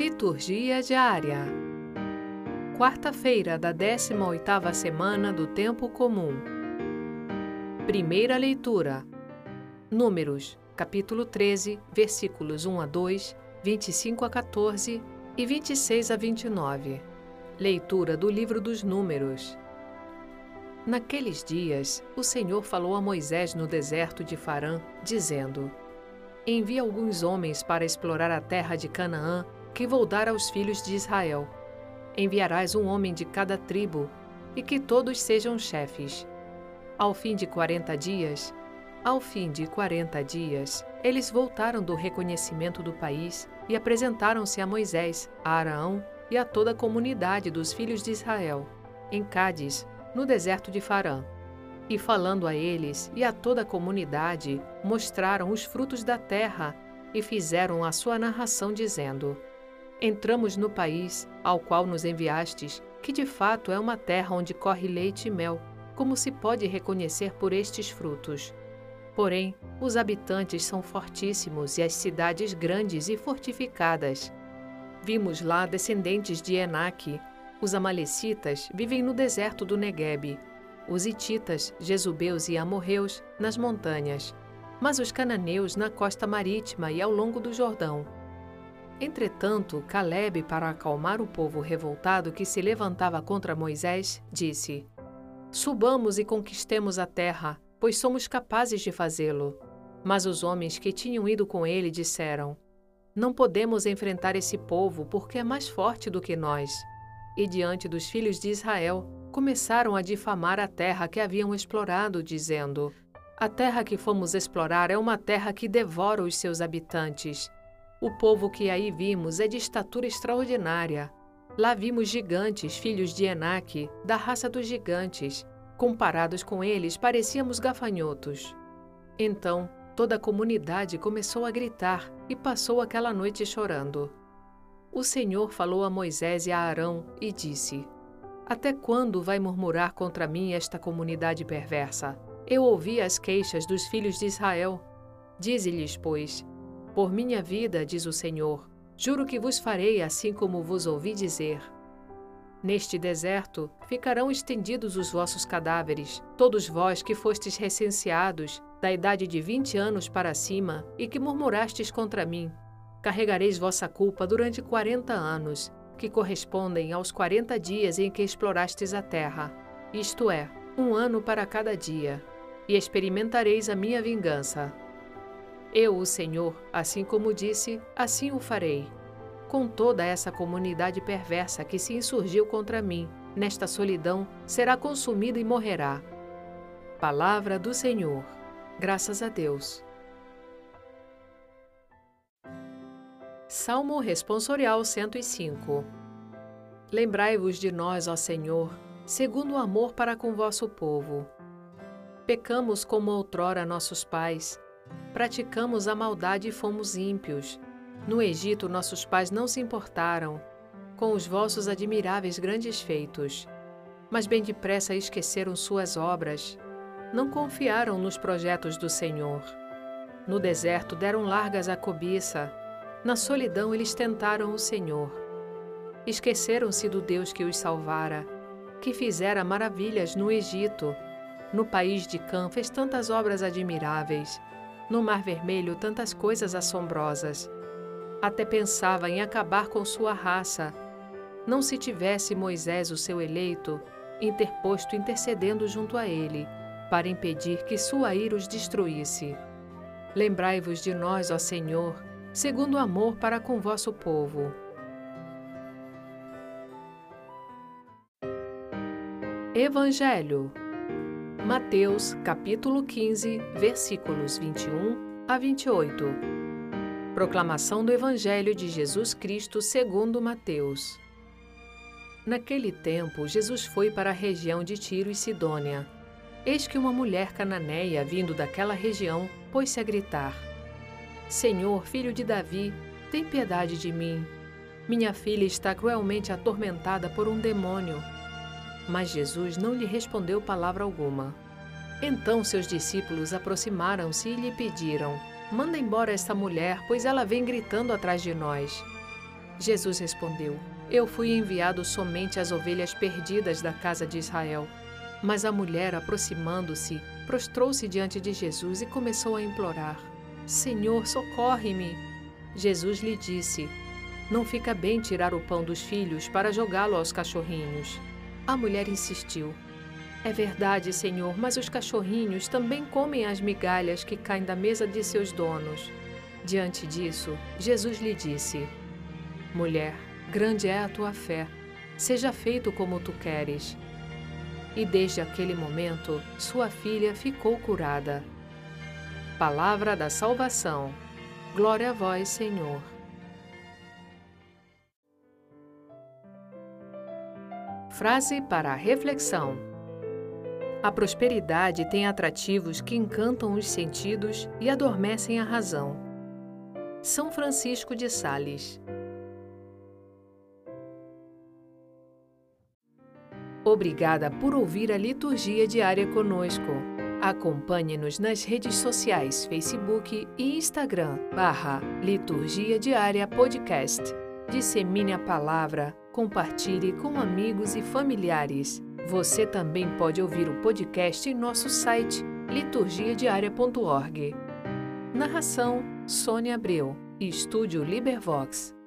Liturgia diária. Quarta-feira da 18ª semana do tempo comum. Primeira leitura. Números, capítulo 13, versículos 1 a 2, 25 a 14 e 26 a 29. Leitura do livro dos Números. Naqueles dias, o Senhor falou a Moisés no deserto de Farã, dizendo: Envia alguns homens para explorar a terra de Canaã, que vou dar aos filhos de Israel. Enviarás um homem de cada tribo, e que todos sejam chefes. Ao fim de quarenta dias, ao fim de quarenta dias, eles voltaram do reconhecimento do país e apresentaram-se a Moisés, a Araão e a toda a comunidade dos filhos de Israel, em Cádiz, no deserto de Farã. E falando a eles e a toda a comunidade, mostraram os frutos da terra e fizeram a sua narração, dizendo: Entramos no país ao qual nos enviastes, que de fato é uma terra onde corre leite e mel, como se pode reconhecer por estes frutos. Porém, os habitantes são fortíssimos e as cidades grandes e fortificadas. Vimos lá descendentes de Enaque. Os amalecitas vivem no deserto do Neguebe os hititas, jesubeus e amorreus nas montanhas, mas os cananeus na costa marítima e ao longo do Jordão. Entretanto, Caleb, para acalmar o povo revoltado que se levantava contra Moisés, disse: Subamos e conquistemos a terra, pois somos capazes de fazê-lo. Mas os homens que tinham ido com ele disseram: Não podemos enfrentar esse povo porque é mais forte do que nós. E diante dos filhos de Israel, começaram a difamar a terra que haviam explorado, dizendo: A terra que fomos explorar é uma terra que devora os seus habitantes. O povo que aí vimos é de estatura extraordinária. Lá vimos gigantes, filhos de Enaque, da raça dos gigantes. Comparados com eles, parecíamos gafanhotos. Então, toda a comunidade começou a gritar e passou aquela noite chorando. O Senhor falou a Moisés e a Arão e disse: até quando vai murmurar contra mim esta comunidade perversa? Eu ouvi as queixas dos filhos de Israel. Dize-lhes, pois: Por minha vida, diz o Senhor, juro que vos farei assim como vos ouvi dizer. Neste deserto ficarão estendidos os vossos cadáveres, todos vós que fostes recenseados, da idade de vinte anos para cima, e que murmurastes contra mim. Carregareis vossa culpa durante quarenta anos, que correspondem aos 40 dias em que explorastes a terra, isto é, um ano para cada dia, e experimentareis a minha vingança. Eu, o Senhor, assim como disse, assim o farei. Com toda essa comunidade perversa que se insurgiu contra mim, nesta solidão, será consumida e morrerá. Palavra do Senhor. Graças a Deus. Salmo Responsorial 105 Lembrai-vos de nós, ó Senhor, segundo o amor para com vosso povo. Pecamos como outrora nossos pais, praticamos a maldade e fomos ímpios. No Egito, nossos pais não se importaram com os vossos admiráveis grandes feitos, mas bem depressa esqueceram suas obras. Não confiaram nos projetos do Senhor. No deserto deram largas à cobiça, na solidão, eles tentaram o Senhor. Esqueceram-se do Deus que os salvara, que fizera maravilhas no Egito. No país de Cã fez tantas obras admiráveis. No Mar Vermelho, tantas coisas assombrosas. Até pensava em acabar com sua raça. Não se tivesse Moisés, o seu eleito, interposto intercedendo junto a ele, para impedir que sua ira os destruísse. Lembrai-vos de nós, ó Senhor, segundo o amor para com vosso povo. Evangelho. Mateus, capítulo 15, versículos 21 a 28. Proclamação do Evangelho de Jesus Cristo segundo Mateus. Naquele tempo, Jesus foi para a região de Tiro e Sidônia. Eis que uma mulher cananeia, vindo daquela região, pôs-se a gritar: Senhor, filho de Davi, tem piedade de mim. Minha filha está cruelmente atormentada por um demônio. Mas Jesus não lhe respondeu palavra alguma. Então seus discípulos aproximaram-se e lhe pediram: Manda embora esta mulher, pois ela vem gritando atrás de nós. Jesus respondeu: Eu fui enviado somente às ovelhas perdidas da casa de Israel. Mas a mulher, aproximando-se, prostrou-se diante de Jesus e começou a implorar: Senhor, socorre-me. Jesus lhe disse: Não fica bem tirar o pão dos filhos para jogá-lo aos cachorrinhos. A mulher insistiu: É verdade, Senhor, mas os cachorrinhos também comem as migalhas que caem da mesa de seus donos. Diante disso, Jesus lhe disse: Mulher, grande é a tua fé. Seja feito como tu queres. E desde aquele momento, sua filha ficou curada. Palavra da salvação. Glória a vós, Senhor. Frase para a reflexão: A prosperidade tem atrativos que encantam os sentidos e adormecem a razão. São Francisco de Sales. Obrigada por ouvir a liturgia diária conosco. Acompanhe-nos nas redes sociais Facebook e Instagram, barra Liturgia Diária Podcast. Dissemine a palavra, compartilhe com amigos e familiares. Você também pode ouvir o podcast em nosso site liturgiadiaria.org. Narração: Sônia Abreu Estúdio Libervox.